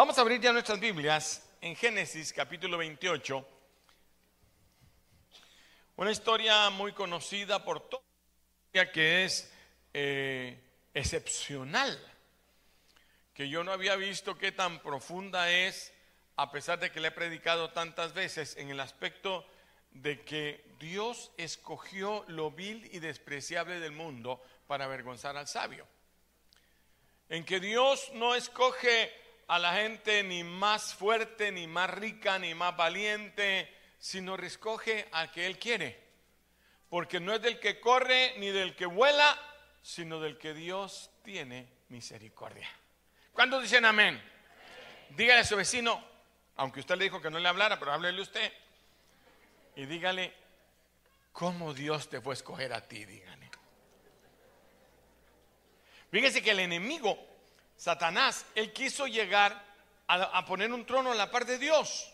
Vamos a abrir ya nuestras Biblias en Génesis capítulo 28. Una historia muy conocida por todos, que es eh, excepcional, que yo no había visto qué tan profunda es, a pesar de que le he predicado tantas veces, en el aspecto de que Dios escogió lo vil y despreciable del mundo para avergonzar al sabio. En que Dios no escoge a la gente ni más fuerte, ni más rica, ni más valiente, sino escoge al que Él quiere. Porque no es del que corre ni del que vuela, sino del que Dios tiene misericordia. ¿Cuántos dicen amén? Dígale a su vecino, aunque usted le dijo que no le hablara, pero háblele usted y dígale cómo Dios te fue a escoger a ti, dígale. Fíjese que el enemigo, Satanás, él quiso llegar a, poner un trono a la par de Dios.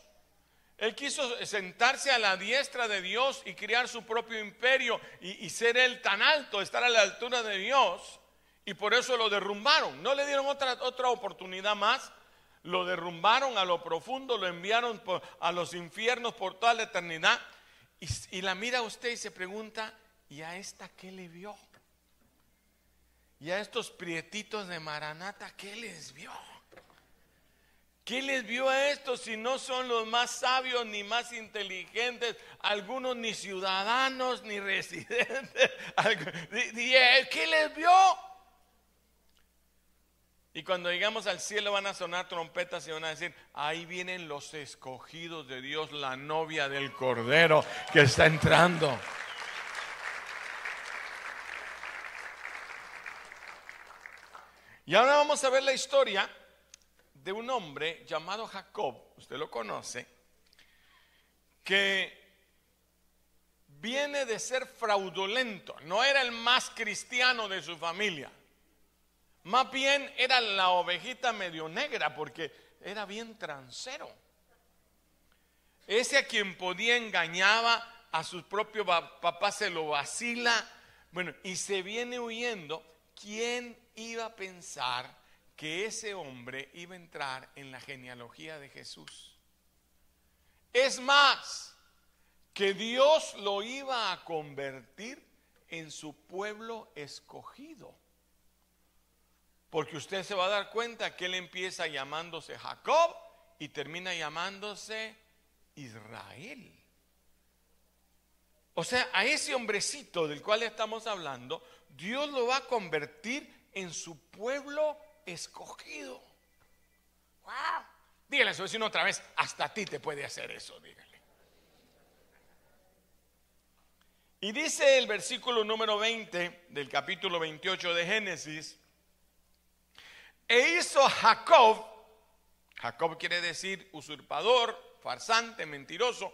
Él quiso sentarse a la diestra de Dios y crear su propio imperio y, ser él tan alto, estar a la altura de Dios. Y por eso lo derrumbaron. No le dieron otra, otra oportunidad más. Lo derrumbaron a lo profundo, lo enviaron a los infiernos por toda la eternidad. Y, la mira usted y se pregunta, ¿y a esta qué le vio? ¿Y a estos prietitos de Maranata qué les vio? ¿Qué les vio a estos si no son los más sabios ni más inteligentes? Algunos ni ciudadanos ni residentes. ¿Qué les vio? Y cuando llegamos al cielo van a sonar trompetas y van a decir, ahí vienen los escogidos de Dios, la novia del Cordero que está entrando. Y ahora vamos a ver la historia de un hombre llamado Jacob, usted lo conoce, que viene de ser fraudulento, no era el más cristiano de su familia. Más bien era la ovejita medio negra porque era bien transero. Ese a quien podía engañaba, a su propio papá se lo vacila. Bueno, y se viene huyendo. ¿Quién iba a pensar que ese hombre iba a entrar en la genealogía de Jesús? Es más, que Dios lo iba a convertir en su pueblo escogido. Porque usted se va a dar cuenta que él empieza llamándose Jacob y termina llamándose Israel. O sea, a ese hombrecito del cual estamos hablando, Dios lo va a convertir en su pueblo escogido. ¡Wow! Dígale a su vecino otra vez, hasta a ti te puede hacer eso, dígale. Y dice el versículo número 20 del capítulo 28 de Génesis, e hizo Jacob, Jacob quiere decir usurpador, farsante, mentiroso.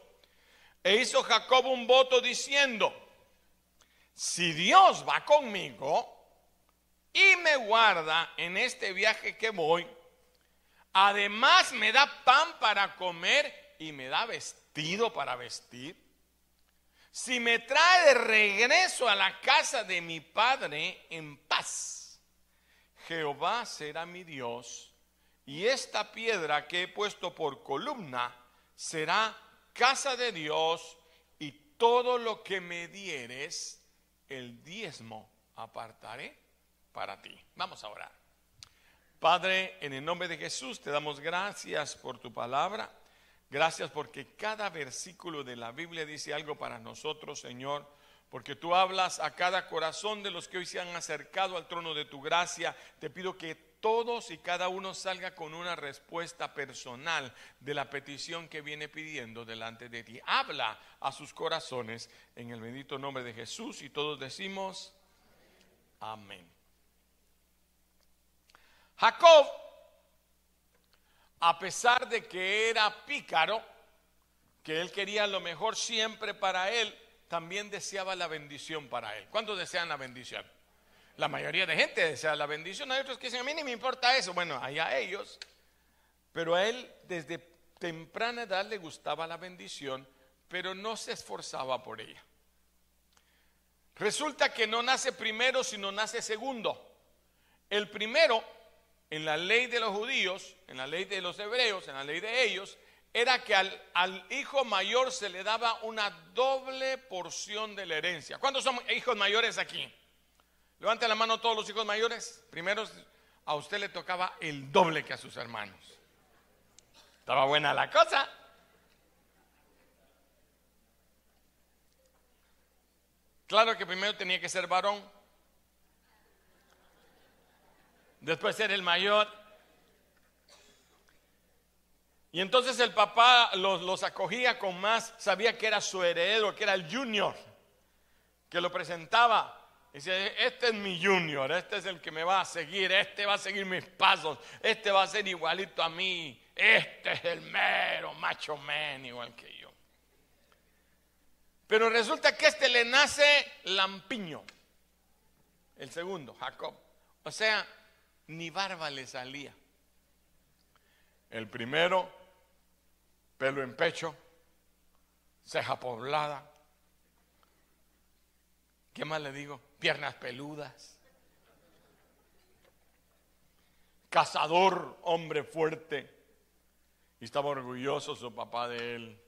E hizo Jacob un voto diciendo, si Dios va conmigo y me guarda en este viaje que voy, además me da pan para comer y me da vestido para vestir, si me trae de regreso a la casa de mi padre en paz, Jehová será mi Dios, y esta piedra que he puesto por columna será casa de Dios, y todo lo que me dieres, el diezmo apartaré para ti. Vamos a orar. Padre, en el nombre de Jesús te damos gracias por tu palabra. Gracias porque cada versículo de la Biblia dice algo para nosotros, Señor porque tú hablas a cada corazón de los que hoy se han acercado al trono de tu gracia. Te pido que todos y cada uno salga con una respuesta personal de la petición que viene pidiendo delante de ti. Habla a sus corazones en el bendito nombre de Jesús y todos decimos amén. Jacob, a pesar de que era pícaro, que él quería lo mejor siempre para él, también deseaba la bendición para él. ¿Cuántos desean la bendición? La mayoría de gente desea la bendición. Hay otros que dicen, a mí ni me importa eso. Bueno, allá ellos. Pero a él desde temprana edad le gustaba la bendición, pero no se esforzaba por ella. Resulta que no nace primero, sino nace segundo. El primero en la ley de los judíos, en la ley de los hebreos, en la ley de ellos, era que al, hijo mayor se le daba una doble porción de la herencia. ¿Cuántos son hijos mayores aquí? Levante la mano todos los hijos mayores. Primero, a usted le tocaba el doble que a sus hermanos. Estaba buena la cosa. Claro que primero tenía que ser varón, después ser el mayor. Y entonces el papá los, los, acogía con más, sabía que era su heredero, que era el junior, que lo presentaba. Dice, este es mi junior, este es el que me va a seguir, este va a seguir mis pasos, este va a ser igualito a mí, este es el mero macho men igual que yo. Pero resulta que este le nace lampiño, el segundo, Jacob. O sea, ni barba le salía. El primero, pelo en pecho, ceja poblada. ¿Qué más le digo? Piernas peludas. Cazador, hombre fuerte. Y estaba orgulloso su papá de él.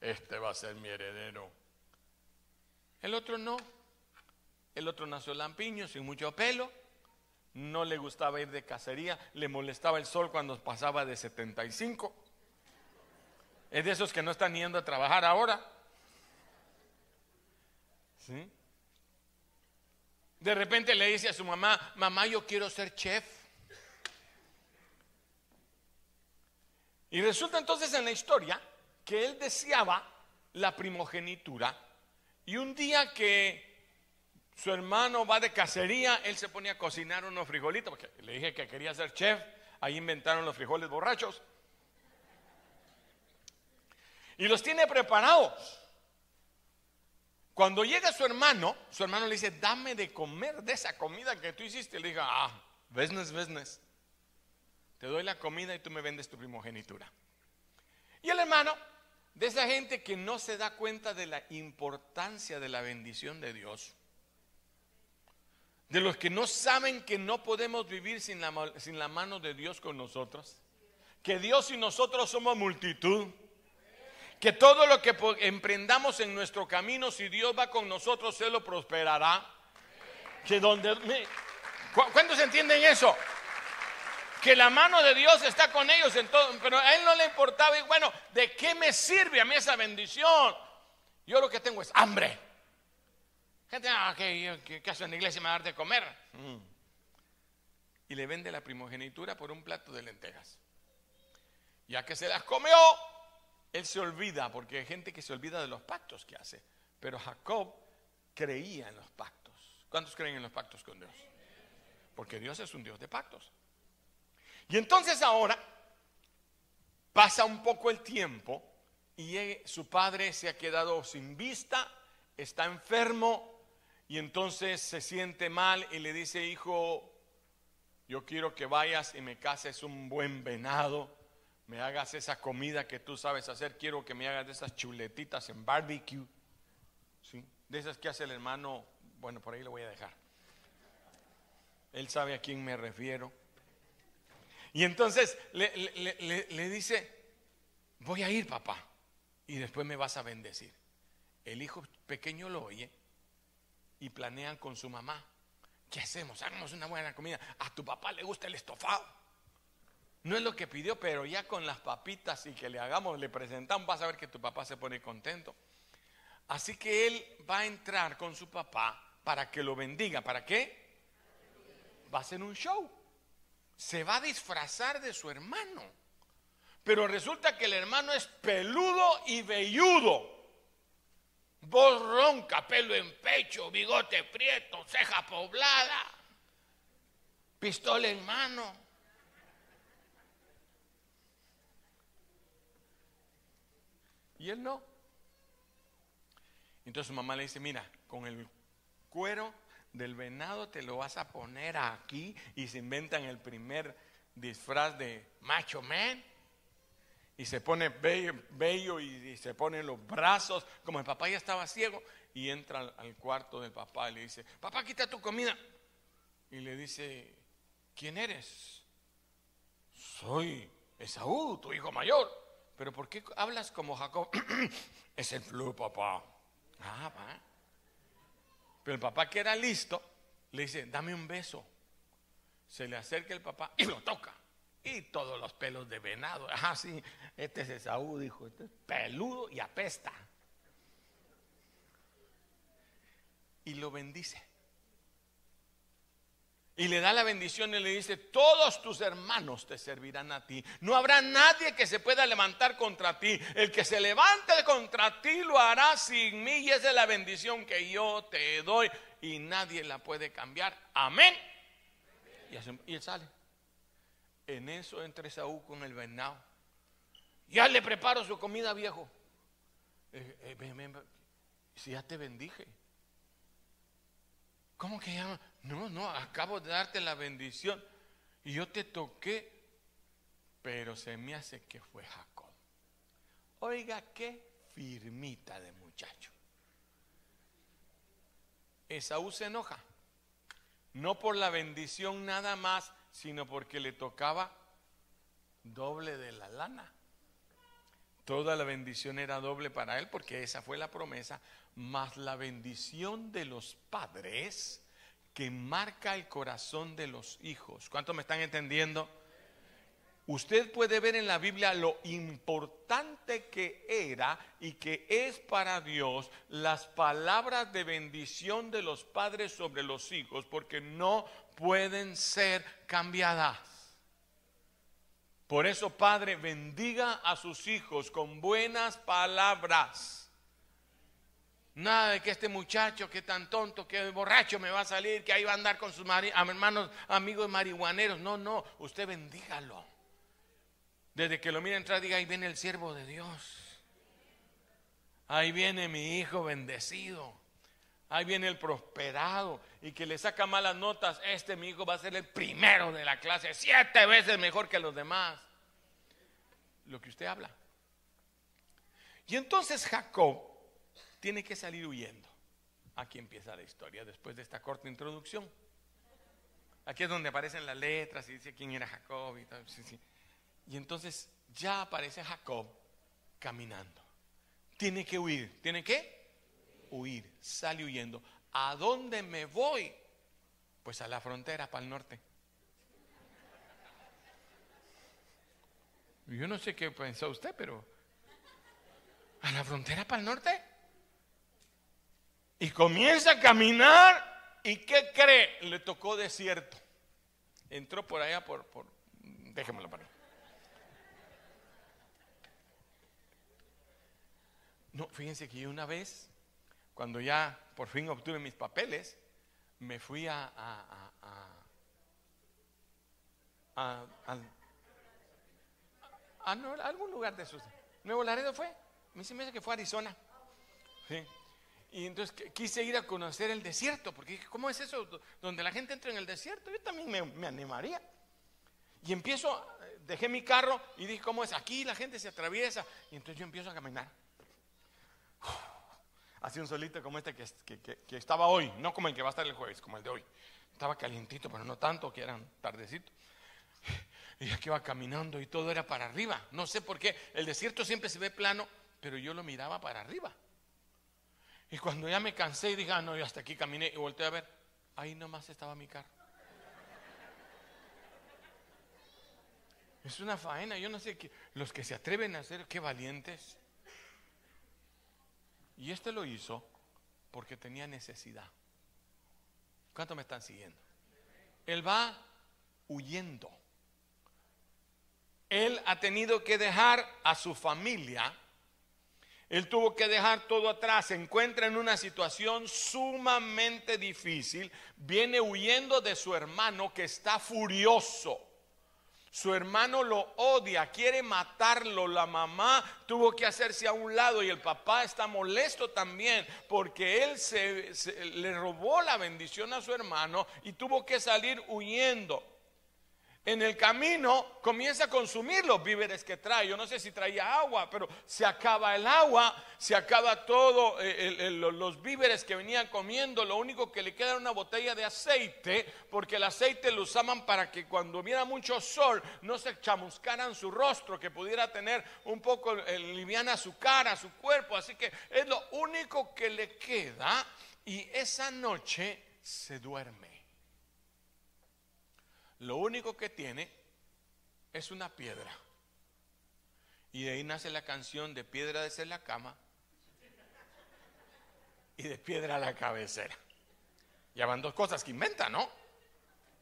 Este va a ser mi heredero. El otro no. El otro nació lampiño, sin mucho pelo. No le gustaba ir de cacería. Le molestaba el sol cuando pasaba de 75. Es de esos que no están yendo a trabajar ahora. ¿Sí? De repente le dice a su mamá, mamá, yo quiero ser chef. Y resulta entonces en la historia que él deseaba la primogenitura y un día que su hermano va de cacería, él se ponía a cocinar unos frijolitos, porque le dije que quería ser chef, ahí inventaron los frijoles borrachos. Y los tiene preparados. Cuando llega su hermano, su hermano le dice, dame de comer de esa comida que tú hiciste. Le dijo, ah, business, business. Te doy la comida y tú me vendes tu primogenitura. Y el hermano, de esa gente que no se da cuenta de la importancia de la bendición de Dios, de los que no saben que no podemos vivir sin la, sin la mano de Dios con nosotros, que Dios y nosotros somos multitud que todo lo que emprendamos en nuestro camino, si Dios va con nosotros, se lo prosperará. Que donde ¿Cuántos entienden eso? Que la mano de Dios está con ellos en todo, pero a él no le importaba. Y bueno, ¿de qué me sirve a mí esa bendición? Yo lo que tengo es hambre. Gente, ah, ¿qué, hace en la iglesia me va a dar de comer? Mm. Y le vende la primogenitura por un plato de lentejas. Ya que se las comió, él se olvida, porque hay gente que se olvida de los pactos que hace. Pero Jacob creía en los pactos. ¿Cuántos creen en los pactos con Dios? Porque Dios es un Dios de pactos. Y entonces ahora pasa un poco el tiempo y su padre se ha quedado sin vista, está enfermo y entonces se siente mal y le dice, hijo, yo quiero que vayas y me cases un buen venado me hagas esa comida que tú sabes hacer, quiero que me hagas de esas chuletitas en barbecue, ¿sí? de esas que hace el hermano, bueno, por ahí lo voy a dejar. Él sabe a quién me refiero. Y entonces le, le dice, voy a ir papá, y después me vas a bendecir. El hijo pequeño lo oye y planean con su mamá. ¿Qué hacemos? Hagamos una buena comida. A tu papá le gusta el estofado. No es lo que pidió, pero ya con las papitas y que le hagamos, le presentamos, vas a ver que tu papá se pone contento. Así que él va a entrar con su papá para que lo bendiga. ¿Para qué? Va a hacer un show. Se va a disfrazar de su hermano. Pero resulta que el hermano es peludo y velludo. Voz ronca, pelo en pecho, bigote prieto, ceja poblada, pistola en mano. Y él no. Entonces su mamá le dice, mira, con el cuero del venado te lo vas a poner aquí y se inventan el primer disfraz de macho man. Y se pone bello, y, se pone los brazos, como el papá ya estaba ciego, y entra al, al cuarto del papá y le dice, papá, quita tu comida. Y le dice, ¿quién eres? soy Esaú, tu hijo mayor. Pero ¿por qué hablas como Jacob? es el flu, papá. Ah, va. Pero el papá que era listo, le dice, dame un beso. Se le acerca el papá y lo toca. Y todos los pelos de venado. Ah, sí, este es Esaú, dijo. Este es peludo y apesta. Y lo bendice. Y le da la bendición y le dice, todos tus hermanos te servirán a ti. No habrá nadie que se pueda levantar contra ti. El que se levante contra ti lo hará sin mí. Y esa es la bendición que yo te doy. Y nadie la puede cambiar. Amén. Y, él sale. En eso entra Saúl con el venado. Ya le preparo su comida, viejo. Eh, eh, si ya te bendije. ¿Cómo que llama? No, no, acabo de darte la bendición y yo te toqué, pero se me hace que fue Jacob. Oiga, qué firmita de muchacho. Esaú se enoja, no por la bendición nada más, sino porque le tocaba doble de la lana. Toda la bendición era doble para él porque esa fue la promesa, más la bendición de los padres que marca el corazón de los hijos. ¿Cuántos me están entendiendo? Usted puede ver en la Biblia lo importante que era y que es para Dios las palabras de bendición de los padres sobre los hijos, porque no pueden ser cambiadas. Por eso, Padre, bendiga a sus hijos con buenas palabras Nada de que este muchacho que tan tonto, que borracho me va a salir, que ahí va a andar con sus hermanos, amigos marihuaneros. No, no, usted bendígalo. Desde que lo mire entrar, diga, ahí viene el siervo de Dios. Ahí viene mi hijo bendecido. Ahí viene el prosperado y que le saca malas notas. Este mi hijo va a ser el primero de la clase, siete veces mejor que los demás. Lo que usted habla. Y entonces Jacob tiene que salir huyendo. Aquí empieza la historia después de esta corta introducción. Aquí es donde aparecen las letras y dice quién era Jacob y tal. Y entonces ya aparece Jacob caminando. Tiene que huir. ¿Tiene que? Huir. Sale huyendo. ¿A dónde me voy? Pues a la frontera, para el norte. Yo no sé qué pensó usted, pero ¿a la frontera para el norte? Y comienza a caminar. ¿Y qué cree? Le tocó desierto. Entró por allá por... por déjemelo para No, fíjense que yo una vez, cuando ya por fin obtuve mis papeles, me fui a, a, a, algún lugar de esos. Nuevo Laredo fue. Me dice que fue Arizona. Sí. Y entonces quise ir a conocer el desierto, porque ¿cómo es eso? Donde la gente entra en el desierto, yo también me, animaría. Y empiezo, dejé mi carro y dije, ¿cómo es? Aquí la gente se atraviesa. Y entonces yo empiezo a caminar. Así un solito como este que, estaba hoy, no como el que va a estar el jueves, como el de hoy. Estaba calientito, pero no tanto, que eran tardecito. Y aquí iba caminando y todo era para arriba. No sé por qué. El desierto siempre se ve plano, pero yo lo miraba para arriba. Y cuando ya me cansé y dije, ah, no, yo hasta aquí caminé y volteé a ver, ahí nomás estaba mi carro. Es una faena, yo no sé qué, los que se atreven a hacer, qué valientes. Y este lo hizo porque tenía necesidad. ¿Cuánto me están siguiendo? Él va huyendo. Él ha tenido que dejar a su familia él tuvo que dejar todo atrás, se encuentra en una situación sumamente difícil, viene huyendo de su hermano que está furioso. Su hermano lo odia, quiere matarlo. La mamá tuvo que hacerse a un lado y el papá está molesto también porque él se, le robó la bendición a su hermano y tuvo que salir huyendo. En el camino comienza a consumir los víveres que trae. Yo no sé si traía agua, pero se acaba el agua, se acaba todo eh, los víveres que venían comiendo. Lo único que le queda era una botella de aceite, porque el aceite lo usaban para que cuando hubiera mucho sol no se chamuscaran su rostro, que pudiera tener un poco eh, liviana su cara, su cuerpo. Así que es lo único que le queda y esa noche se duerme. Lo único que tiene es una piedra. Y de ahí nace la canción de piedra de la cama y de piedra a la cabecera. Ya van dos cosas que inventa, ¿no?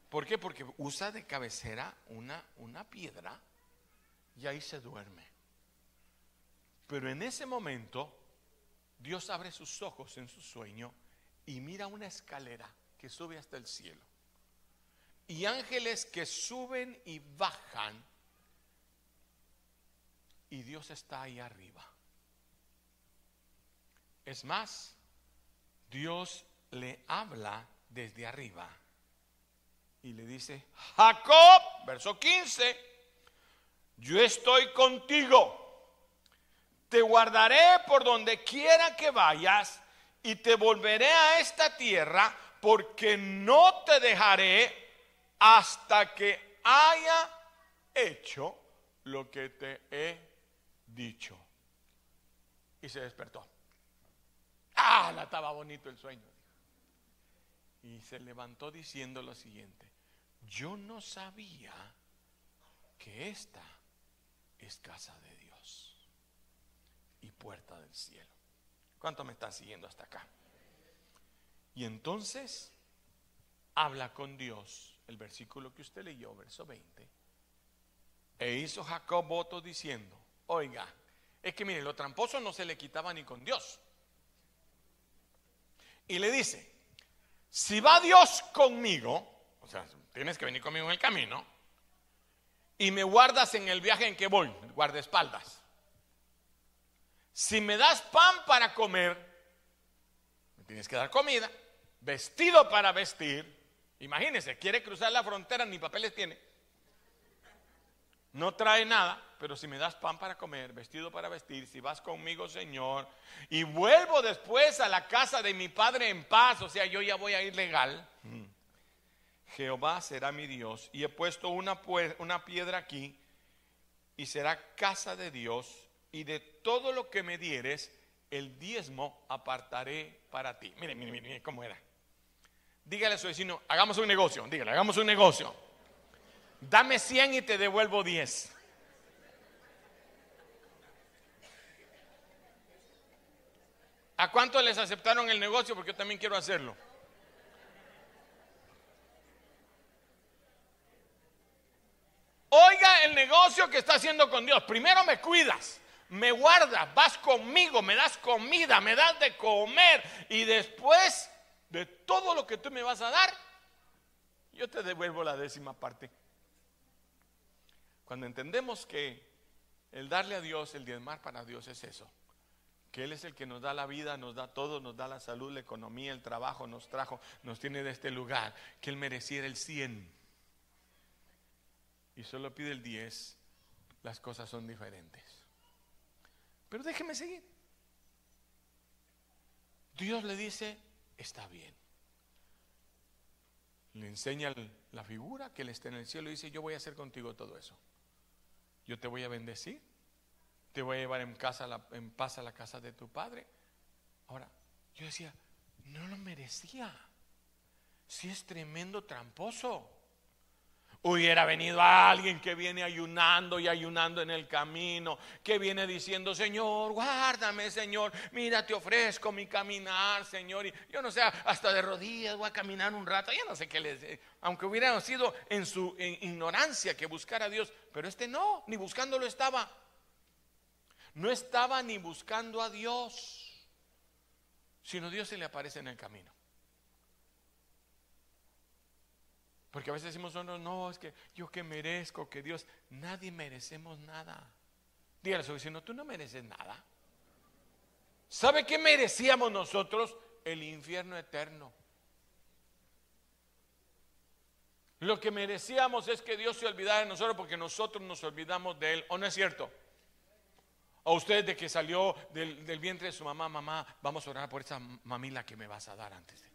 ¿Por qué? Porque usa de cabecera una, una piedra y ahí se duerme. Pero en ese momento, Dios abre sus ojos en su sueño y mira una escalera que sube hasta el cielo y ángeles que suben y bajan y Dios está ahí arriba. Es más, Dios le habla desde arriba y le dice, Jacob, verso 15, yo estoy contigo, te guardaré por donde quiera que vayas y te volveré a esta tierra porque no te dejaré hasta que haya hecho lo que te he dicho. Y se despertó. Ah, la estaba bonito el sueño. Y se levantó diciendo lo siguiente, yo no sabía que esta es casa de Dios y puerta del cielo. ¿Cuánto me está siguiendo hasta acá? Y entonces habla con Dios el versículo que usted leyó, verso 20, e hizo Jacob voto diciendo, oiga, es que mire, lo tramposo no se le quitaba ni con Dios. Y le dice, si va Dios conmigo, o sea, tienes que venir conmigo en el camino, y me guardas en el viaje en que voy, guardaespaldas. Si me das pan para comer, me tienes que dar comida, vestido para vestir, Imagínense, quiere cruzar la frontera, ni papeles tiene. No trae nada, pero si me das pan para comer, vestido para vestir, si vas conmigo, Señor, y vuelvo después a la casa de mi padre en paz, o sea, yo ya voy a ir legal. Jehová será mi Dios, y he puesto una, una piedra aquí, y será casa de Dios, y de todo lo que me dieres, el diezmo apartaré para ti. Mire, mire, mire cómo era. Dígale a su vecino, hagamos un negocio, dígale, hagamos un negocio. Dame 100 y te devuelvo 10. ¿A cuántos les aceptaron el negocio? Porque yo también quiero hacerlo. Oiga el negocio que está haciendo con Dios. Primero me cuidas, me guardas, vas conmigo, me das comida, me das de comer y después de todo lo que tú me vas a dar, yo te devuelvo la décima parte. Cuando entendemos que el darle a Dios, el diezmar para Dios es eso, que Él es el que nos da la vida, nos da todo, nos da la salud, la economía, el trabajo, nos trajo, nos tiene de este lugar, que Él mereciera el 100 y solo pide el 10, las cosas son diferentes. Pero déjeme seguir. Dios le dice, está bien. Le enseña la figura que Él está en el cielo y dice, yo voy a hacer contigo todo eso. Yo te voy a bendecir, te voy a llevar en, casa, en paz a la casa de tu padre. Ahora, yo decía, no lo merecía. Si es tremendo tramposo. Hubiera venido alguien que viene ayunando y ayunando en el camino, que viene diciendo, Señor, guárdame, Señor, mira, te ofrezco mi caminar, Señor. Y yo no sé, hasta de rodillas voy a caminar un rato, ya no sé qué les... Aunque hubiera sido en su ignorancia que buscara a Dios, pero este no, ni buscándolo estaba. No estaba ni buscando a Dios, sino Dios se le aparece en el camino. Porque a veces decimos, no, no, es que yo que merezco, que Dios, nadie merecemos nada. Dígale a su tú no mereces nada. ¿Sabe qué merecíamos nosotros? El infierno eterno. Lo que merecíamos es que Dios se olvidara de nosotros porque nosotros nos olvidamos de Él. ¿O no es cierto? O usted de que salió del, del vientre de su mamá, mamá, vamos a orar por esa mamila que me vas a dar antes. de-".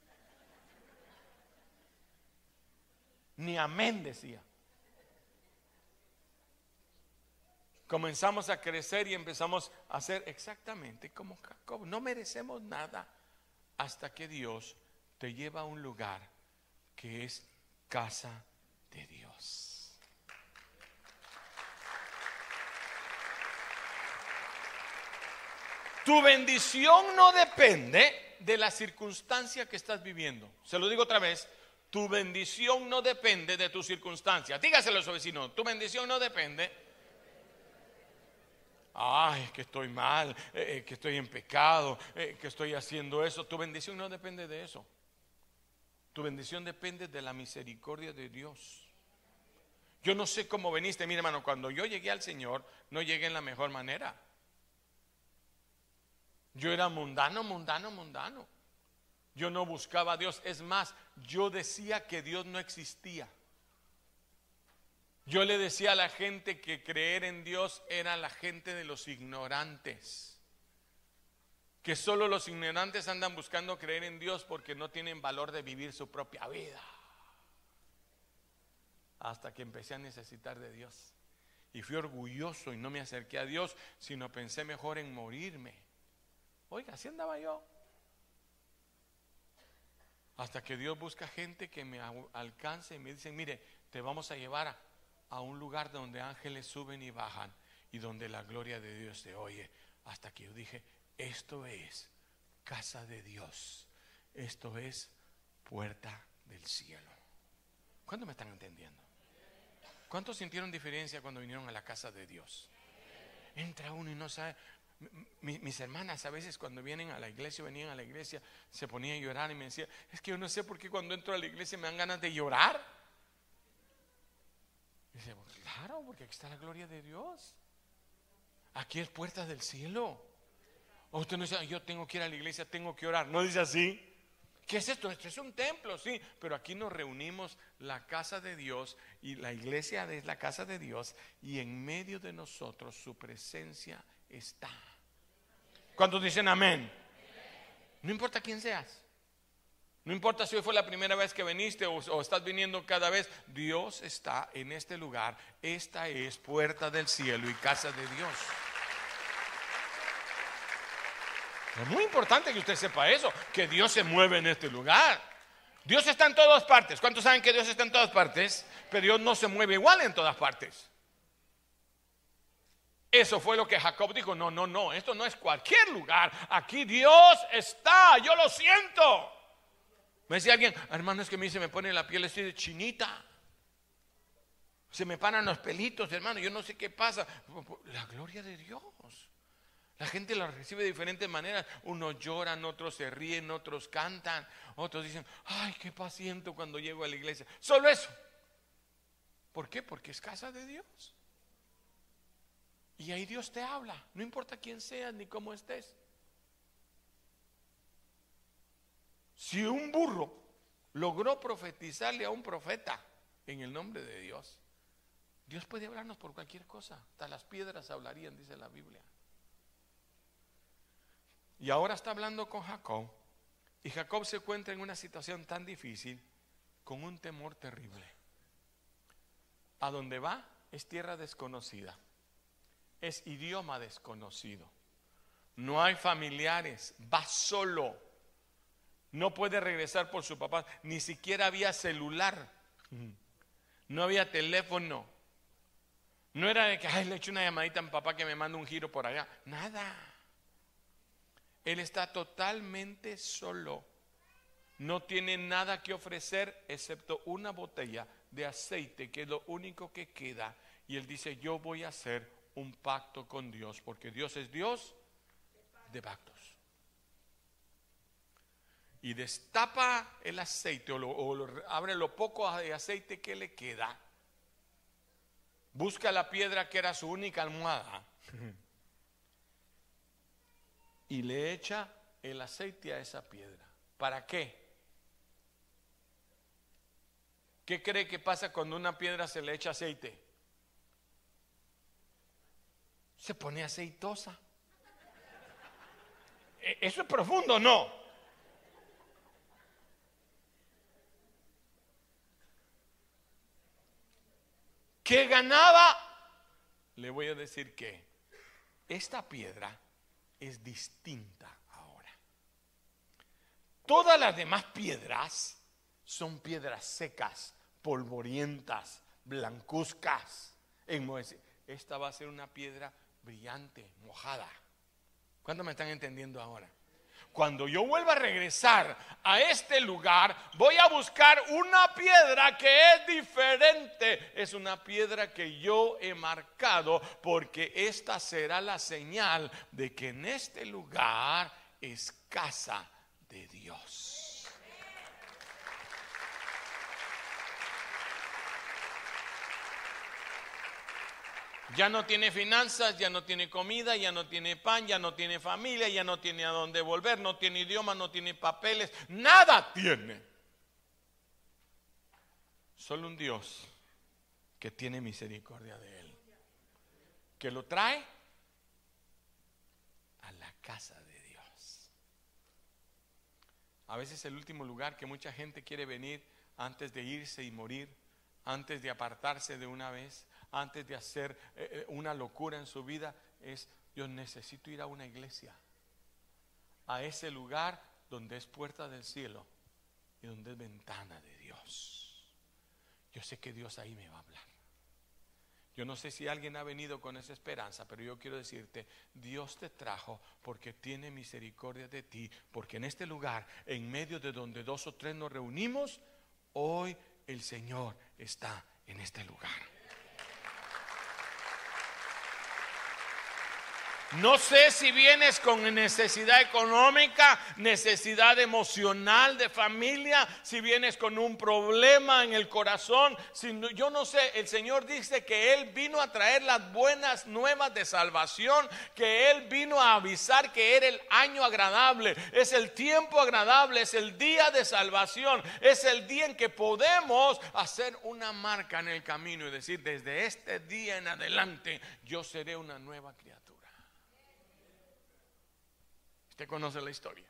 Ni amén decía. Comenzamos a crecer y empezamos a hacer exactamente como Jacob. No merecemos nada hasta que Dios te lleva a un lugar que es casa de Dios. Tu bendición no depende de la circunstancia que estás viviendo. Se lo digo otra vez. Tu bendición no depende de tu circunstancia. Dígaselo a su vecino. Tu bendición no depende. Ay, que estoy mal, eh, eh, que estoy en pecado, eh, que estoy haciendo eso. Tu bendición no depende de eso. Tu bendición depende de la misericordia de Dios. Yo no sé cómo veniste, mire hermano, cuando yo llegué al Señor, no llegué en la mejor manera. Yo era mundano, mundano, mundano. Yo no buscaba a Dios. Es más, yo decía que Dios no existía. Yo le decía a la gente que creer en Dios era la gente de los ignorantes. Que solo los ignorantes andan buscando creer en Dios porque no tienen valor de vivir su propia vida. Hasta que empecé a necesitar de Dios. Y fui orgulloso y no me acerqué a Dios, sino pensé mejor en morirme. Oiga, así andaba yo. Hasta que Dios busca gente que me alcance y me dicen, mire, te vamos a llevar a, un lugar donde ángeles suben y bajan y donde la gloria de Dios se oye. Hasta que yo dije, esto es casa de Dios. Esto es puerta del cielo. ¿Cuántos me están entendiendo? ¿Cuántos sintieron diferencia cuando vinieron a la casa de Dios? Entra uno y no sabe. Mi- mis hermanas a veces cuando vienen a la iglesia, venían a la iglesia, se ponían a llorar y me decían, es que yo no sé por qué cuando entro a la iglesia me dan ganas de llorar. Y dice, "Pues claro, porque aquí está la gloria de Dios. Aquí es puerta del cielo. O usted no dice, "Ah, yo tengo que ir a la iglesia, tengo que orar. No dice así. ¿Qué es esto? Esto es un templo, sí, pero aquí nos reunimos la casa de Dios y la iglesia es la casa de Dios y en medio de nosotros su presencia está. ¿Cuántos dicen amén? No importa quién seas. No importa si hoy fue la primera vez que viniste o, o estás viniendo cada vez, Dios está en este lugar. Esta es puerta del cielo y casa de Dios. Es muy importante que usted sepa eso, que Dios se mueve en este lugar. Dios está en todas partes. ¿Cuántos saben que Dios está en todas partes? Pero Dios no se mueve igual en todas partes. Eso fue lo que Jacob dijo. No, no, no, esto no es cualquier lugar. Aquí Dios está, yo lo siento. Me decía alguien, hermano, es que a mí se me pone la piel así de chinita. Se me paran los pelitos, hermano, yo no sé qué pasa. La gloria de Dios. La gente lo recibe de diferentes maneras. Unos lloran, otros se ríen, otros cantan, otros dicen, ay, qué paciente cuando llego a la iglesia. Solo eso. ¿Por qué? Porque es casa de Dios. Y ahí Dios te habla, no importa quién seas ni cómo estés. Si un burro logró profetizarle a un profeta en el nombre de Dios, Dios puede hablarnos por cualquier cosa. Hasta las piedras hablarían, dice la Biblia. Y ahora está hablando con Jacob. Y Jacob se encuentra en una situación tan difícil, con un temor terrible. A donde va es tierra desconocida, es idioma desconocido. No hay familiares, va solo. No puede regresar por su papá, ni siquiera había celular, no había teléfono. No era de que Ay, le echo una llamadita a mi papá que me manda un giro por allá. Nada. Él está totalmente solo. No tiene nada que ofrecer excepto una botella de aceite, que es lo único que queda. Y él dice, yo voy a hacer un pacto con Dios, porque Dios es Dios de pactos. Y destapa el aceite o, lo, abre lo poco de aceite que le queda. Busca la piedra que era su única almohada y le echa el aceite a esa piedra. ¿Para qué? ¿Qué cree que pasa cuando una piedra se le echa aceite? Se pone aceitosa. ¿E-, ¿Eso es profundo no? ¿Qué ganaba? Le voy a decir que esta piedra es distinta ahora. Todas las demás piedras son piedras secas, polvorientas, blancuzcas. Esta va a ser una piedra brillante, mojada. ¿Cuántos me están entendiendo ahora? Cuando yo vuelva a regresar a este lugar, voy a buscar una piedra que es diferente. Es una piedra que yo he marcado porque esta será la señal de que en este lugar es casa de Dios. Ya no tiene finanzas, ya no tiene comida, ya no tiene pan, ya no tiene familia, ya no tiene a dónde volver, no tiene idioma, no tiene papeles, nada tiene. Solo un Dios que tiene misericordia de él, que lo trae a la casa de Dios. A veces el último lugar que mucha gente quiere venir antes de irse y morir, antes de apartarse de una vez, antes de hacer eh, eh, una locura en su vida es, yo necesito ir a una iglesia, a ese lugar donde es puerta del cielo y donde es ventana de Dios. Yo sé que Dios ahí me va a hablar. Yo no sé si alguien ha venido con esa esperanza, pero yo quiero decirte, Dios te trajo porque tiene misericordia de ti, porque en este lugar, en medio de donde dos o tres nos reunimos, hoy el Señor está en este lugar. No sé si vienes con necesidad económica, necesidad emocional de familia, si vienes con un problema en el corazón. yo no sé, el Señor dice que Él vino a traer las buenas nuevas de salvación, que Él vino a avisar que era el año agradable, es el tiempo agradable, es el día de salvación, es el día en que podemos hacer una marca en el camino y decir, desde este día en adelante yo seré una nueva criatura. Usted conoce la historia.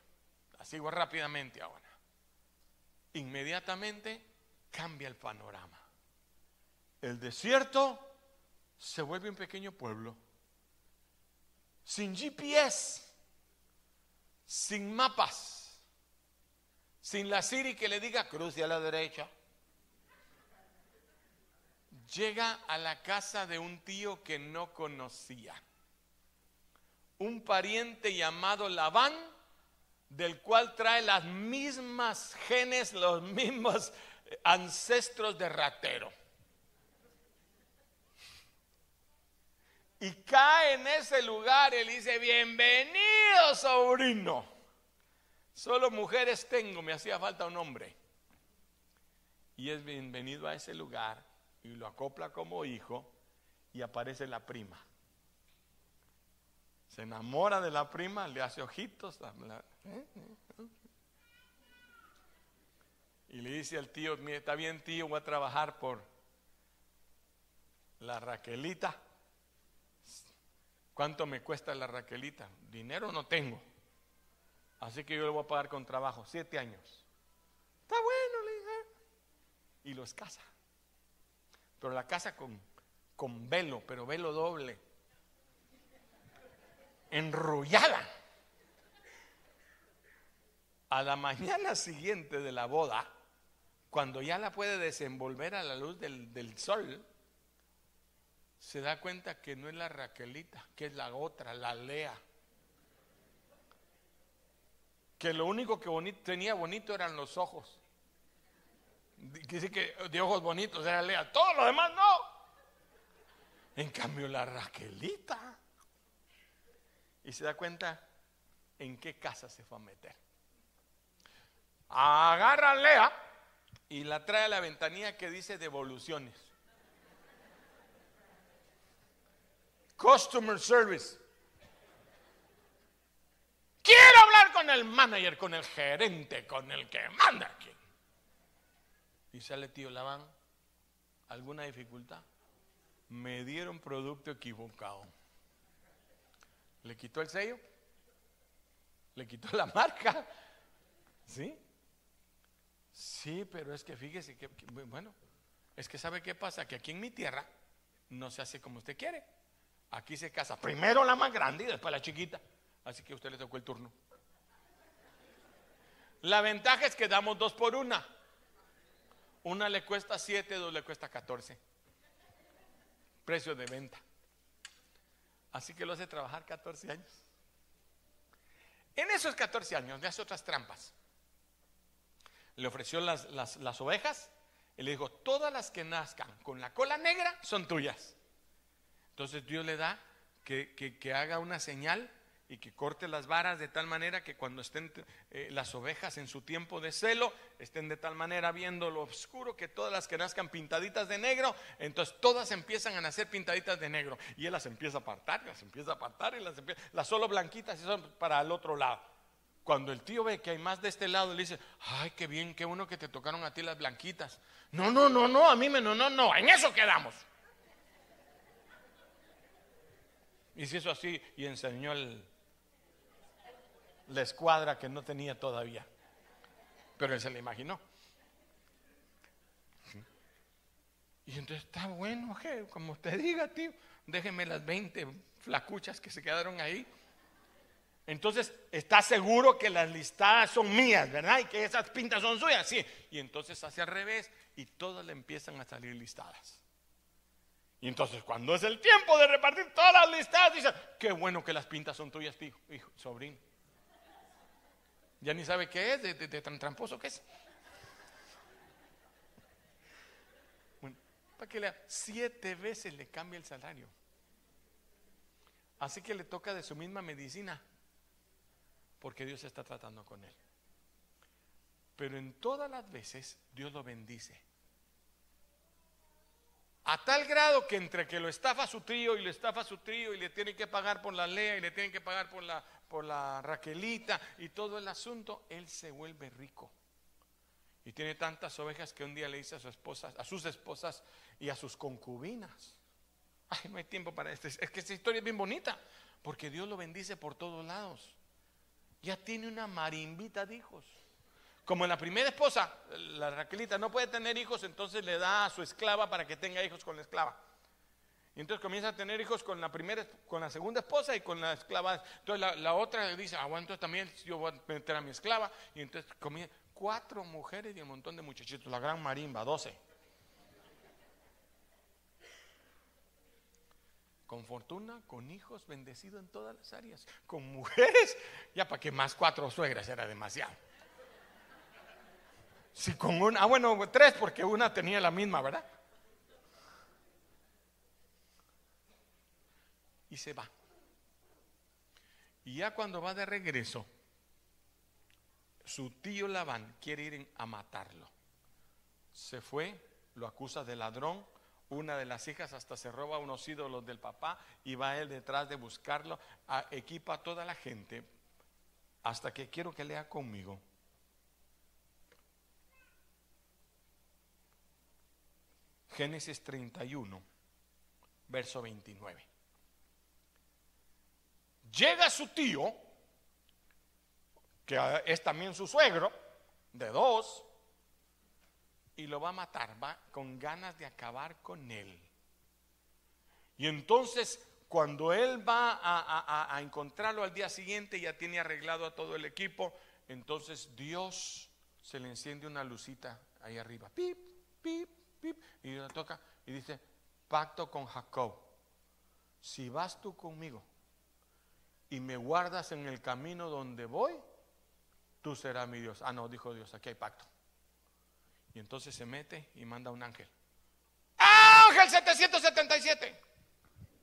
La sigo rápidamente ahora. Inmediatamente cambia el panorama. El desierto se vuelve un pequeño pueblo. Sin GPS, sin mapas, sin la Siri que le diga cruce a la derecha. Llega a la casa de un tío que no conocía un pariente llamado Labán, del cual trae las mismas genes, los mismos ancestros de ratero. Y cae en ese lugar y le dice, bienvenido sobrino. Solo mujeres tengo, me hacía falta un hombre. Y es bienvenido a ese lugar y lo acopla como hijo y aparece la prima se enamora de la prima, le hace ojitos. Y le dice al tío, está bien tío, voy a trabajar por la Raquelita. ¿Cuánto me cuesta la Raquelita? Dinero no tengo. Así que yo le voy a pagar con trabajo, siete años. Está bueno, le dije. Y los casa. Pero la casa con, con velo, pero velo doble enrollada. A la mañana siguiente de la boda, cuando ya la puede desenvolver a la luz del, sol, se da cuenta que no es la Raquelita, que es la otra, la Lea. Que lo único que tenía bonito eran los ojos. Dice que de ojos bonitos era Lea, todo lo demás no. En cambio, la Raquelita y se da cuenta en qué casa se fue a meter. Agarra a Lea y la trae a la ventanilla que dice devoluciones. Customer service. Quiero hablar con el manager, con el gerente, con el que manda aquí. Y sale tío Labán, ¿alguna dificultad? Me dieron producto equivocado. ¿Le quitó el sello? ¿Le quitó la marca? ¿Sí? Sí, pero es que fíjese que, bueno, es que sabe qué pasa, que aquí en mi tierra no se hace como usted quiere. Aquí se casa primero la más grande y después la chiquita. Así que a usted le tocó el turno. La ventaja es que damos dos por una. Una le cuesta 7, dos le cuesta 14. Precio de venta. Así que lo hace trabajar 14 años. En esos 14 años le hace otras trampas. Le ofreció las, las, las ovejas y le dijo, todas las que nazcan con la cola negra son tuyas. Entonces Dios le da que, que, que haga una señal y que corte las varas de tal manera que cuando estén eh, las ovejas en su tiempo de celo, estén de tal manera viendo lo oscuro que todas las que nazcan pintaditas de negro, entonces todas empiezan a nacer pintaditas de negro y él las empieza a apartar, las empieza a apartar y las empieza, las solo blanquitas y son para el otro lado. Cuando el tío ve que hay más de este lado, le dice, ay, qué bien, qué bueno que te tocaron a ti las blanquitas. No, no, no, no, a mí me, no, no, no, en eso quedamos. Y si eso así, y enseñó el, la escuadra que no tenía todavía. Pero él se la imaginó. Y entonces está bueno, como usted diga, tío, déjeme las 20 flacuchas que se quedaron ahí. Entonces, ¿está seguro que las listadas son mías, verdad? Y que esas pintas son suyas, sí. Y entonces hace al revés y todas le empiezan a salir listadas. Y entonces, cuando es el tiempo de repartir todas las listadas, dice, qué bueno que las pintas son tuyas, tío, hijo, sobrino. Ya ni sabe qué es, de, tan tramposo que es. Bueno, para que lea, siete veces le cambia el salario. Así que le toca de su misma medicina, porque Dios está tratando con él. Pero en todas las veces Dios lo bendice. A tal grado que entre que lo estafa su tío y le estafa su tío y le tienen que pagar por la Lea y le tienen que pagar por la, por la Raquelita y todo el asunto, él se vuelve rico. Y tiene tantas ovejas que un día le dice a, su esposa, a sus esposas y a sus concubinas. Ay, no hay tiempo para esto. Es que esta historia es bien bonita, porque Dios lo bendice por todos lados. Ya tiene una marimbita de hijos. Como la primera esposa, la Raquelita, no puede tener hijos, entonces le da a su esclava para que tenga hijos con la esclava. Y entonces comienza a tener hijos con la primera, con la segunda esposa y con la esclava. Entonces la, la otra dice, aguanto también, yo voy a meter a mi esclava. Y entonces comienza cuatro mujeres y un montón de muchachitos, la gran marimba, doce. Con fortuna, con hijos, bendecido en todas las áreas. Con mujeres, ya para que más cuatro suegras era demasiado. Si con una, ah bueno, tres porque una tenía la misma, ¿verdad? Y se va. Y ya cuando va de regreso, su tío Labán quiere ir a matarlo. Se fue, lo acusa de ladrón, una de las hijas hasta se roba unos ídolos del papá y va él detrás de buscarlo, equipa a toda la gente hasta que quiero que lea conmigo. Génesis 31, verso 29. Llega su tío, que es también su suegro, de dos, y lo va a matar, va con ganas de acabar con él. Y entonces, cuando él va a, encontrarlo al día siguiente, ya tiene arreglado a todo el equipo, entonces Dios se le enciende una lucita ahí arriba, pip, pip, pip, y le toca y dice, pacto con Jacob, si vas tú conmigo y me guardas en el camino donde voy, tú serás mi Dios. Ah, no, dijo Dios, aquí hay pacto. Y entonces se mete y manda un ángel. Ángel 777.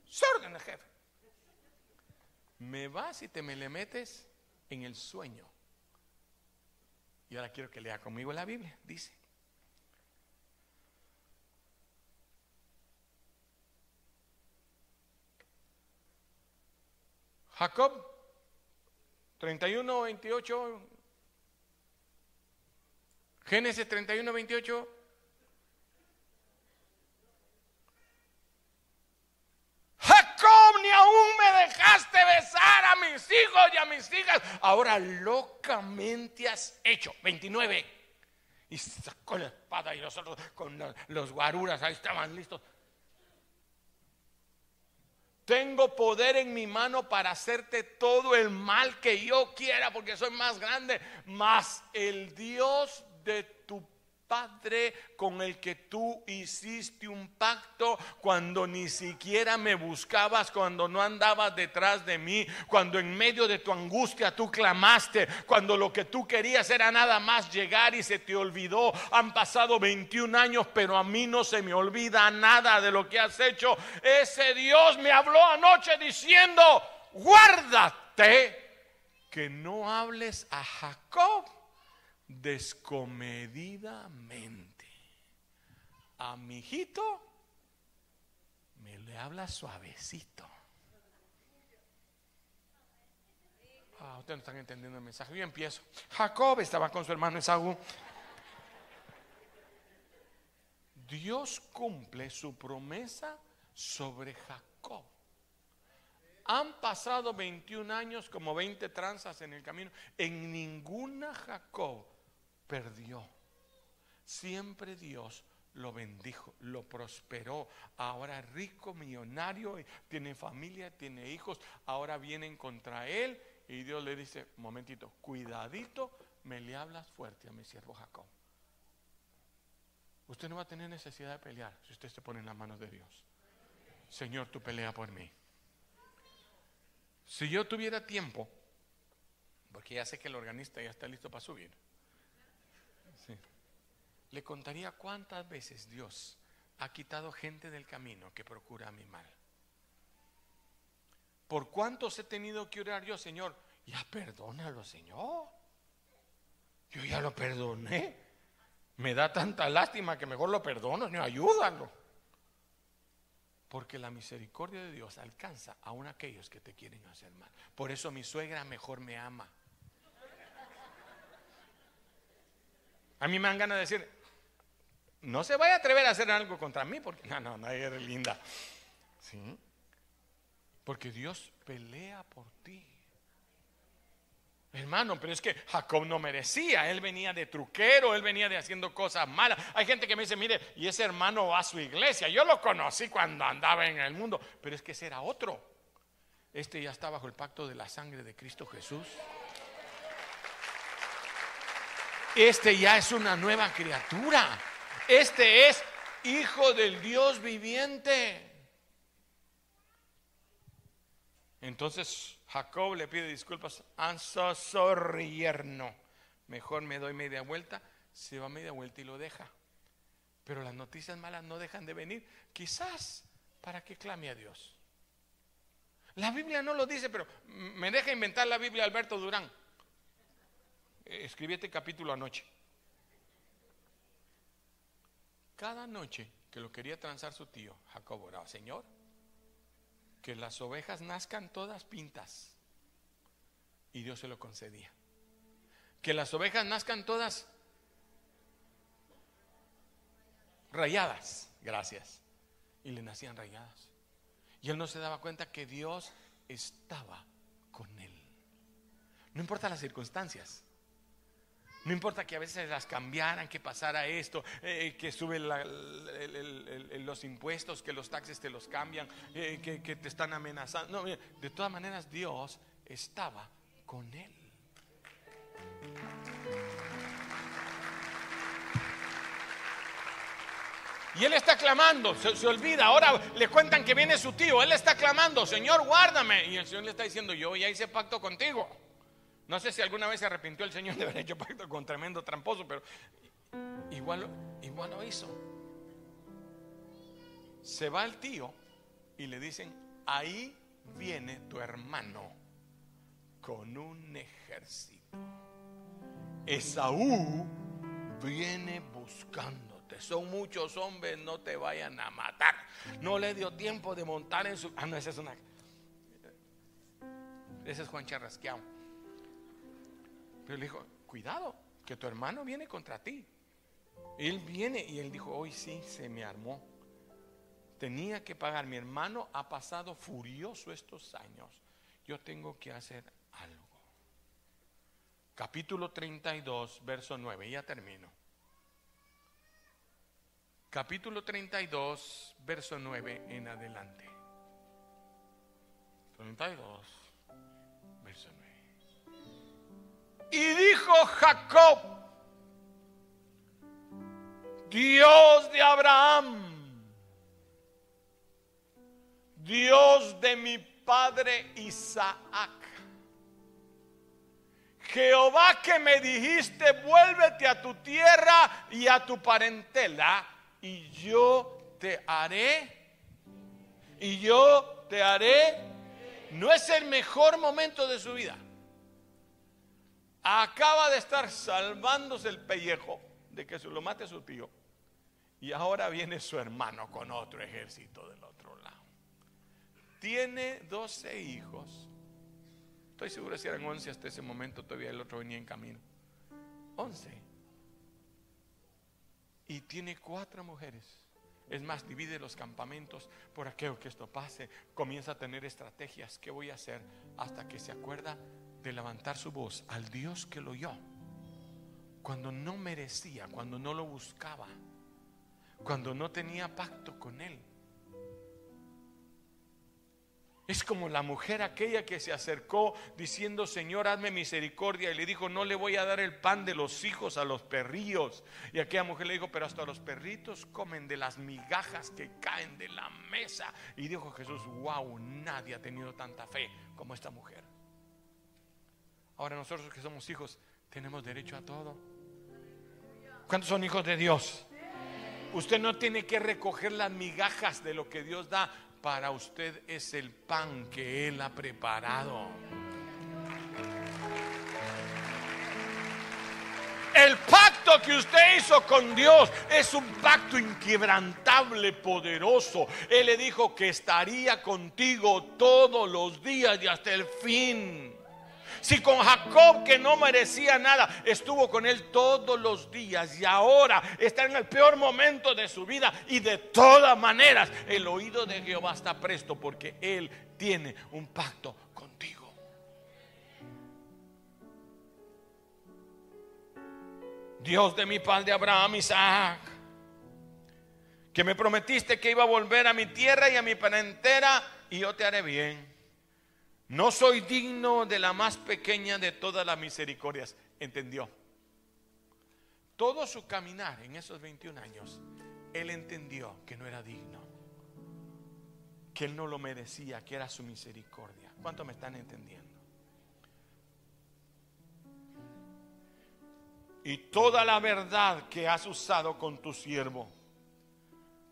Sorgen el jefe. Me vas y te me le metes en el sueño. Y ahora quiero que lea conmigo la Biblia. Dice. Jacob 31, 28. Génesis 31, 28. Jacob, ni aún me dejaste besar a mis hijos y a mis hijas. Ahora locamente has hecho. 29. Y sacó la espada y nosotros con los guaruras ahí estaban listos. Tengo poder en mi mano para hacerte todo el mal que yo quiera porque soy más grande. Mas el Dios de tu Padre con el que tú hiciste un pacto cuando ni siquiera me buscabas, cuando no andabas detrás de mí, cuando en medio de tu angustia tú clamaste, cuando lo que tú querías era nada más llegar y se te olvidó. Han pasado 21 años, pero a mí no se me olvida nada de lo que has hecho. Ese Dios me habló anoche diciendo, guárdate que no hables a Jacob descomedidamente. A mi hijito me le habla suavecito. Ah, ustedes no están entendiendo el mensaje. Yo empiezo. Jacob estaba con su hermano Esaú. Dios cumple su promesa sobre Jacob. Han pasado 21 años, como 20 tranzas en el camino. En ninguna Jacob perdió. Siempre Dios lo bendijo, lo prosperó. Ahora rico, millonario, tiene familia, tiene hijos. Ahora vienen contra él y Dios le dice, momentito, cuidadito, me le hablas fuerte a mi siervo Jacob. Usted no va a tener necesidad de pelear si usted se pone en las manos de Dios. Señor, tú pelea por mí. Si yo tuviera tiempo, porque ya sé que el organista ya está listo para subir le contaría cuántas veces Dios ha quitado gente del camino que procura mi mal. ¿Por cuántos he tenido que orar yo, Señor? Ya perdónalo, Señor. Yo ya lo perdoné. Me da tanta lástima que mejor lo perdono, no, ayúdalo. Porque la misericordia de Dios alcanza aún aquellos que te quieren hacer mal. Por eso mi suegra mejor me ama. A mí me dan ganas de decir, no se vaya a atrever a hacer algo contra mí, porque no, no, no, es linda. ¿Sí? Porque Dios pelea por ti. Hermano, pero es que Jacob no merecía, él venía de truquero, él venía de haciendo cosas malas. Hay gente que me dice, mire, y ese hermano va a su iglesia. Yo lo conocí cuando andaba en el mundo, pero es que ese era otro. Este ya está bajo el pacto de la sangre de Cristo Jesús. Este ya es una nueva criatura. Este es hijo del Dios viviente. Entonces Jacob le pide disculpas. I'm so. Mejor me doy media vuelta. Se va media vuelta y lo deja. Pero las noticias malas no dejan de venir. Quizás para que clame a Dios. La Biblia no lo dice, pero me deja inventar la Biblia Alberto Durán. Escribí este capítulo anoche. Cada noche que lo quería transar su tío, Jacobo oraba, Señor, que las ovejas nazcan todas pintas. Y Dios se lo concedía. Que las ovejas nazcan todas rayadas. Gracias. Y le nacían rayadas. Y él no se daba cuenta que Dios estaba con él. No importa las circunstancias. No importa que a veces las cambiaran, que pasara esto, eh, que suben los impuestos, que los taxes te los cambian, eh, que, te están amenazando. No, de todas maneras Dios estaba con él. Y él está clamando, se, se, olvida. Ahora le cuentan que viene su tío. Él está clamando, Señor, guárdame. Y el Señor le está diciendo, yo ya hice pacto contigo. No sé si alguna vez se arrepintió el Señor de haber hecho pacto con tremendo tramposo, pero igual, igual lo hizo. Se va el tío y le dicen, ahí viene tu hermano con un ejército. Esaú viene buscándote. Son muchos hombres, no te vayan a matar. No le dio tiempo de montar en su... Ah, no, esa es una... Ese es Juan Charrasqueado. Pero le dijo, cuidado, que tu hermano viene contra ti. Él viene y él dijo, hoy sí se me armó. Tenía que pagar. Mi hermano ha pasado furioso estos años. yo tengo que hacer algo. Capítulo 32, verso 9, ya termino. Capítulo 32, verso 9 en adelante. 32, verso 9. Y dijo Jacob, Dios de Abraham, Dios de mi padre Isaac, Jehová que me dijiste, vuélvete a tu tierra y a tu parentela, y yo te haré, y yo te haré, no es el mejor momento de su vida. Acaba de estar salvándose el pellejo de que se lo mate su tío. Y ahora viene su hermano con otro ejército del otro lado. Tiene 12 hijos. Estoy seguro que si eran 11 hasta ese momento, todavía el otro venía en camino. 11. Y tiene cuatro mujeres. Es más, divide los campamentos por aquello que esto pase. Comienza a tener estrategias. ¿Qué voy a hacer? Hasta que se acuerda de levantar su voz al Dios que lo oyó. Cuando no merecía, cuando no lo buscaba cuando no tenía pacto con Él. Es como la mujer aquella que se acercó diciendo, Señor, hazme misericordia. Y le dijo, no le voy a dar el pan de los hijos a los perrillos. Y aquella mujer le dijo, pero hasta los perritos comen de las migajas que caen de la mesa. Y dijo Jesús, wow, nadie ha tenido tanta fe como esta mujer. Ahora nosotros que somos hijos, tenemos derecho a todo. ¿Cuántos son hijos de Dios? Usted no tiene que recoger las migajas de lo que Dios da. Para usted es el pan que Él ha preparado. El pacto que usted hizo con Dios es un pacto inquebrantable, poderoso. Él le dijo que estaría contigo todos los días y hasta el fin. Si con Jacob, que no merecía nada, estuvo con él todos los días y ahora está en el peor momento de su vida y de todas maneras el oído de Jehová está presto porque él tiene un pacto contigo. Dios de mi padre Abraham, Isaac, que me prometiste que iba a volver a mi tierra y a mi parentera y yo te haré bien. No soy digno de la más pequeña de todas las misericordias. ¿Entendió? Todo su caminar en esos 21 años, él entendió que no era digno, que él no lo merecía, que era su misericordia. ¿Cuánto me están entendiendo? Y toda la verdad que has usado con tu siervo.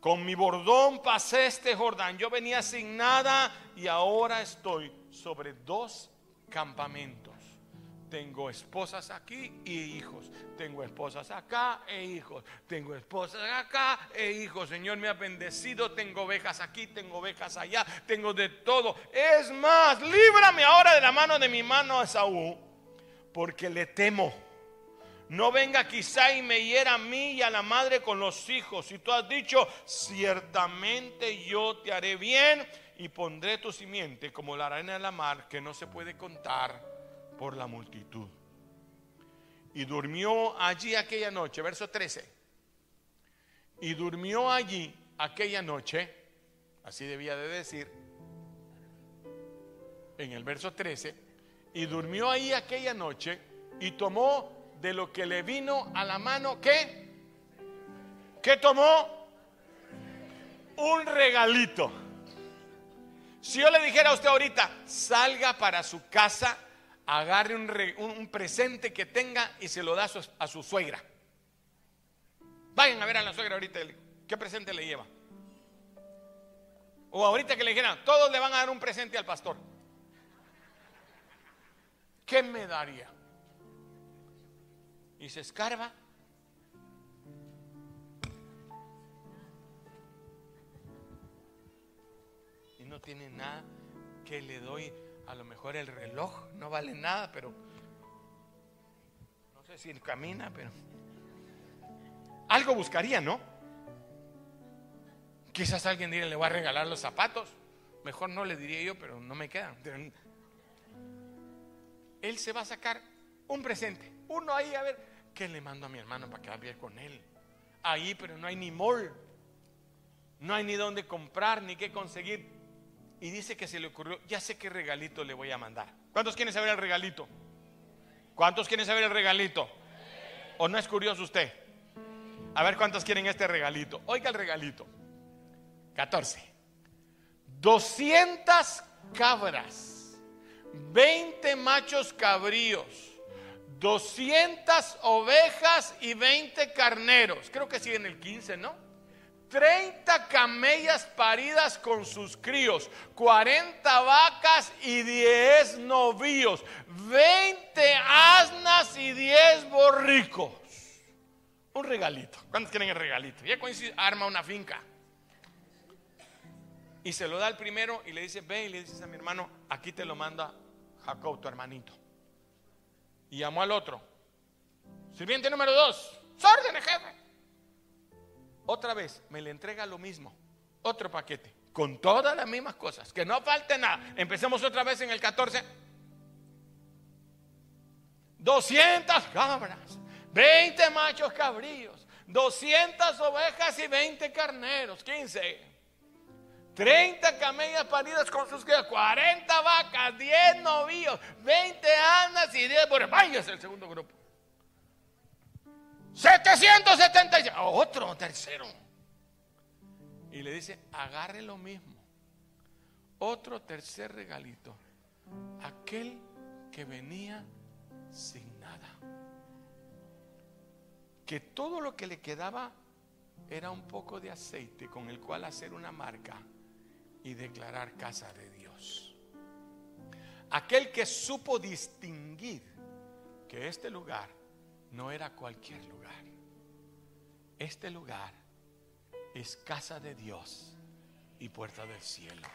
Con mi bordón pasé este Jordán. Yo venía sin nada y ahora estoy sobre dos campamentos. Tengo esposas aquí y hijos. Tengo esposas acá e hijos. Tengo esposas acá e hijos. Señor me ha bendecido. Tengo ovejas aquí, tengo ovejas allá. Tengo de todo. Es más, líbrame ahora de la mano de mi mano a Saúl. Porque le temo. No venga quizá y me hiera a mí y a la madre con los hijos. Si tú has dicho, ciertamente yo te haré bien y pondré tu simiente como la arena de la mar que no se puede contar por la multitud. Y durmió allí aquella noche, verso 13. Y durmió allí aquella noche, así debía de decir, en el verso 13, y durmió ahí aquella noche y tomó de lo que le vino a la mano, ¿qué? ¿Qué tomó? Un regalito. Si yo le dijera a usted ahorita, salga para su casa, agarre un, presente que tenga y se lo da a su, suegra. Vayan a ver a la suegra ahorita, ¿qué presente le lleva? O ahorita que le dijeran, todos le van a dar un presente al pastor. ¿Qué me daría? Y se escarba no tiene nada que le doy. A lo mejor el reloj no vale nada, pero no sé si camina, pero algo buscaría, ¿no? Quizás alguien diría, le voy a regalar los zapatos. Mejor no le diría yo, pero no me quedan. él se va a sacar un presente. Uno ahí, a ver, ¿qué le mando a mi hermano para que hable con él? Ahí, pero no hay ni mall. No hay ni dónde comprar, ni qué conseguir. Y dice que se le ocurrió, ya sé qué regalito le voy a mandar. ¿Cuántos quieren saber el regalito? ¿Cuántos quieren saber el regalito? ¿O no es curioso usted? A ver cuántos quieren este regalito. Oiga el regalito. 14. 200 cabras, 20 machos cabríos, 200 ovejas y 20 carneros. Creo que siguen el 15, ¿no? 30 camellas paridas con sus críos, 40 vacas y 10 novíos, 20 asnas y 10 borricos. Un regalito. ¿Cuántos quieren el regalito? Ya coincide, arma una finca. Y se lo da al primero y le dice, ve y le dices a mi hermano, aquí te lo manda Jacob, tu hermanito. Y llamó al otro. Sirviente número dos, órdenes, jefe. Otra vez, me le entrega lo mismo. Otro paquete. Con todas las mismas cosas. Que no falte nada. Empecemos otra vez en el 14. 200 cabras. 20 machos cabríos. 200 ovejas y 20 carneros. 15. 30 camellas paridas con sus crías, 40 vacas, 10 novillos, 20 anas y 10 por Vaya es el segundo grupo. 776. Otro tercero. Y le dice, agarre lo mismo. Otro tercer regalito. Aquel que venía sin nada. Que todo lo que le quedaba era un poco de aceite con el cual hacer una marca y declarar casa de Dios. Aquel que supo distinguir que este lugar no era cualquier lugar. Este lugar es casa de Dios y puerta del cielo.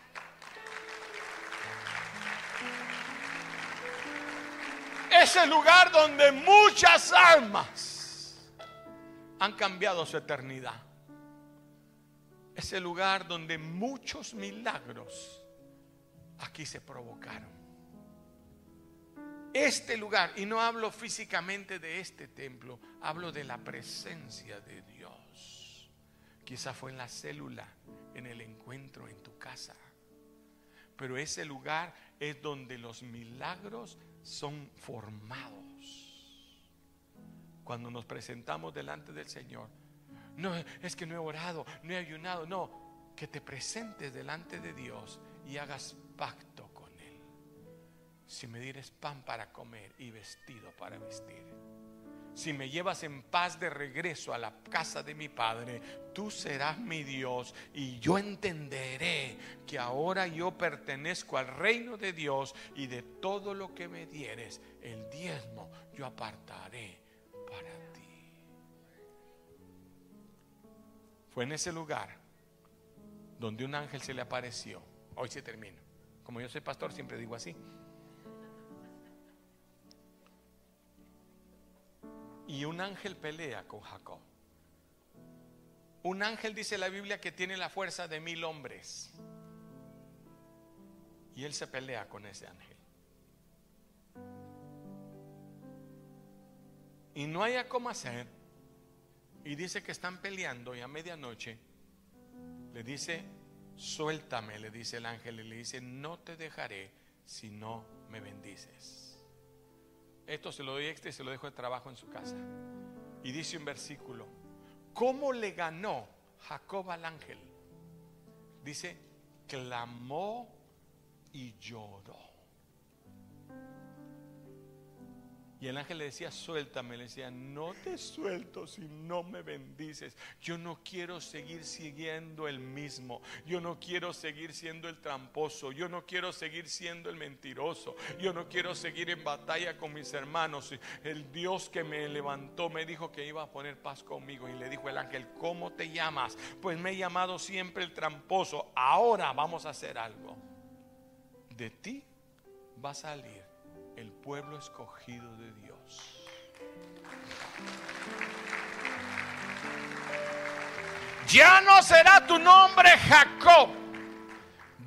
Es el lugar donde muchas almas han cambiado su eternidad es el lugar donde muchos milagros aquí se provocaron. Este lugar, y no hablo físicamente de este templo, hablo de la presencia de Dios. Quizá fue en la célula, en el encuentro en tu casa. Pero ese lugar es donde los milagros son formados. Cuando nos presentamos delante del Señor, no, es que no he orado, no he ayunado. No, que te presentes delante de Dios y hagas pacto. Si me dieres pan para comer y vestido para vestir. Si me llevas en paz de regreso a la casa de mi Padre, tú serás mi Dios y yo entenderé que ahora yo pertenezco al reino de Dios y de todo lo que me dieres, el diezmo, yo apartaré para ti. Fue en ese lugar donde un ángel se le apareció. Hoy se termina. Como yo soy pastor, siempre digo así. Y un ángel pelea con Jacob. Un ángel dice la Biblia que tiene la fuerza de mil hombres. Y él se pelea con ese ángel. Y no haya cómo hacer y dice que están peleando y a medianoche le dice, suéltame, le dice el ángel y le dice, no te dejaré si no me bendices. Esto se lo doy extra y se lo dejo de trabajo en su casa. Y dice un versículo, ¿cómo le ganó Jacob al ángel? Dice, clamó y lloró. Y el ángel le decía, suéltame. Le decía, no te suelto si no me bendices. Yo no quiero seguir siguiendo el mismo. Yo no quiero seguir siendo el tramposo. Yo no quiero seguir siendo el mentiroso. Yo no quiero seguir en batalla con mis hermanos. El Dios que me levantó me dijo que iba a poner paz conmigo. Y le dijo el ángel, ¿cómo te llamas? Pues me he llamado siempre el tramposo. Ahora vamos a hacer algo. De ti va a salir el pueblo escogido de Dios. Ya no será tu nombre Jacob.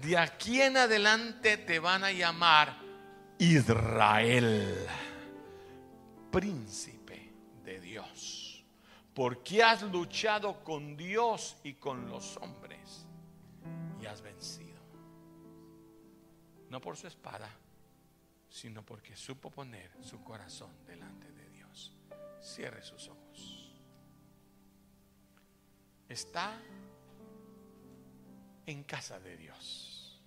De aquí en adelante te van a llamar Israel, príncipe de Dios, porque has luchado con Dios y con los hombres y has vencido. No por su espada, sino porque supo poner su corazón delante de Dios. Cierre sus ojos. Está en casa de Dios,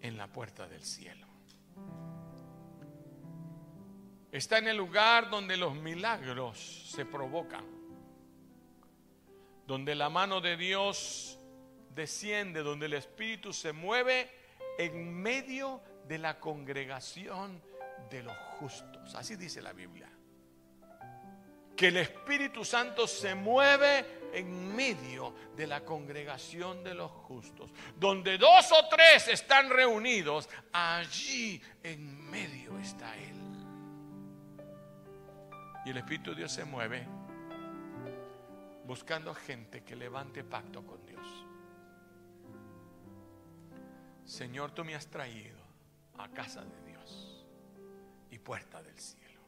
en la puerta del cielo. Está en el lugar donde los milagros se provocan, donde la mano de Dios desciende, donde el Espíritu se mueve en medio de la congregación de los justos. Así dice la Biblia. Que el Espíritu Santo se mueve en medio de la congregación de los justos. Donde dos o tres están reunidos, allí en medio está Él. Y el Espíritu de Dios se mueve buscando gente que levante pacto con Dios. Señor, tú me has traído a casa de Dios y puerta del cielo.